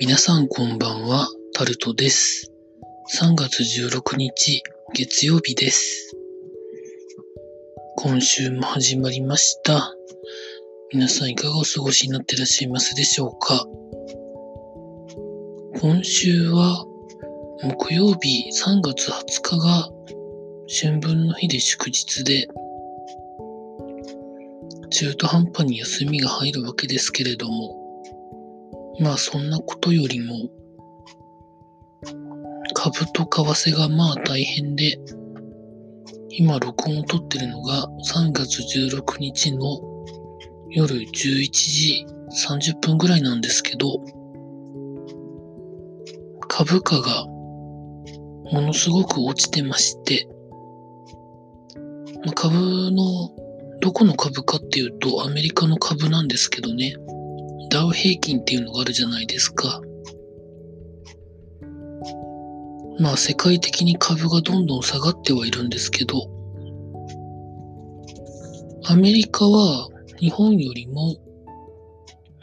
皆さんこんばんは、タルトです。3月16日、月曜日です。今週も始まりました。皆さんいかがお過ごしになっていらっしゃいますでしょうか今週は、木曜日3月20日が春分の日で祝日で、中途半端に休みが入るわけですけれども、まあそんなことよりも、株と為替がまあ大変で、今録音を撮ってるのが3月16日の夜11時30分ぐらいなんですけど、株価がものすごく落ちてまして、まあ、株のどこの株かっていうとアメリカの株なんですけどね、ダウ平均っていうのがあるじゃないですか。まあ世界的に株がどんどん下がってはいるんですけど、アメリカは日本よりも、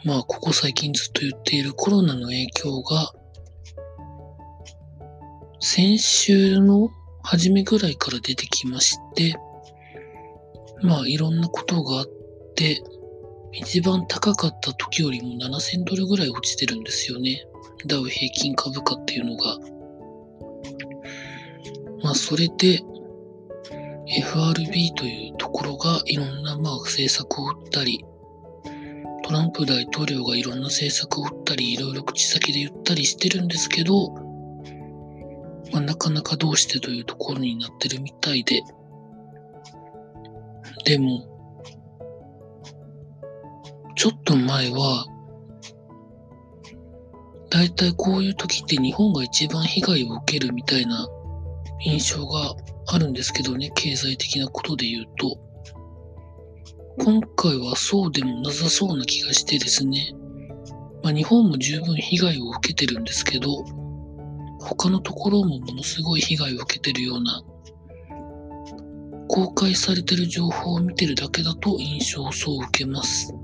まあここ最近ずっと言っているコロナの影響が、先週の初めぐらいから出てきまして、まあいろんなことがあって、一番高かった時よりも7000ドルぐらい落ちてるんですよね。ダウ平均株価っていうのが。まあそれで FRB というところがいろんなまあ政策を打ったり、トランプ大統領がいろんな政策を打ったり、いろいろ口先で言ったりしてるんですけど、まあ、なかなかどうしてというところになってるみたいで、でも、ちょっと前は、だいたいこういう時って日本が一番被害を受けるみたいな印象があるんですけどね、経済的なことで言うと。今回はそうでもなさそうな気がしてですね。まあ、日本も十分被害を受けてるんですけど、他のところもものすごい被害を受けてるような、公開されてる情報を見てるだけだと印象をそう受けます。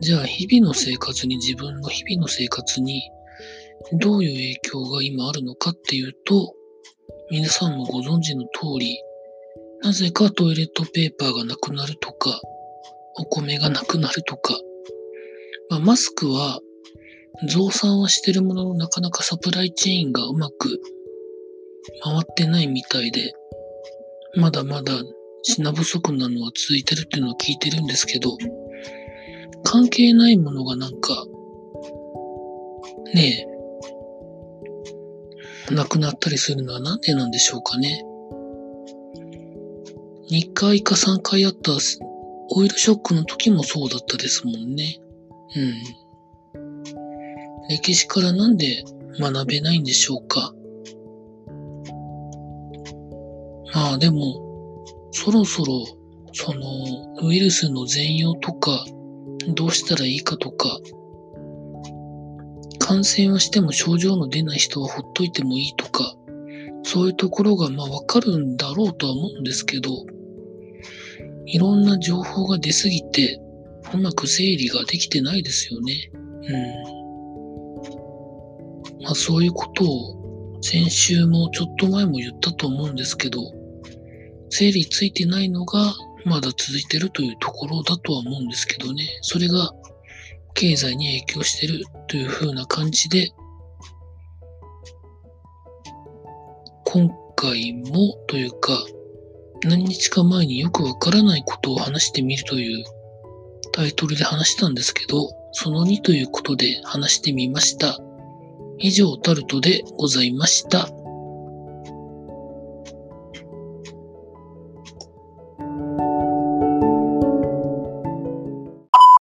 じゃあ、日々の生活に、自分の日々の生活に、どういう影響が今あるのかっていうと、皆さんもご存知の通り、なぜかトイレットペーパーがなくなるとか、お米がなくなるとか、まあ、マスクは増産はしてるもののなかなかサプライチェーンがうまく回ってないみたいで、まだまだ品不足なのは続いてるっていうのは聞いてるんですけど、関係ないものがなんか、ねえ、なくなったりするのはなんでなんでしょうかね。2回か3回あったオイルショックの時もそうだったですもんね。うん。歴史からなんで学べないんでしょうか。まあでも、そろそろ、その、ウイルスの全容とか、どうしたらいいかとか、感染はしても症状の出ない人はほっといてもいいとか、そういうところがまあわかるんだろうとは思うんですけど、いろんな情報が出すぎて、うまく整理ができてないですよね。うん。まあそういうことを先週もちょっと前も言ったと思うんですけど、整理ついてないのがまだ続いてるというところだとは思うんですけどね。それが経済に影響してるという風な感じで、今回もというか、何日か前によくわからないことを話してみるというタイトルで話したんですけど、その2ということで話してみました。以上タルトでございました。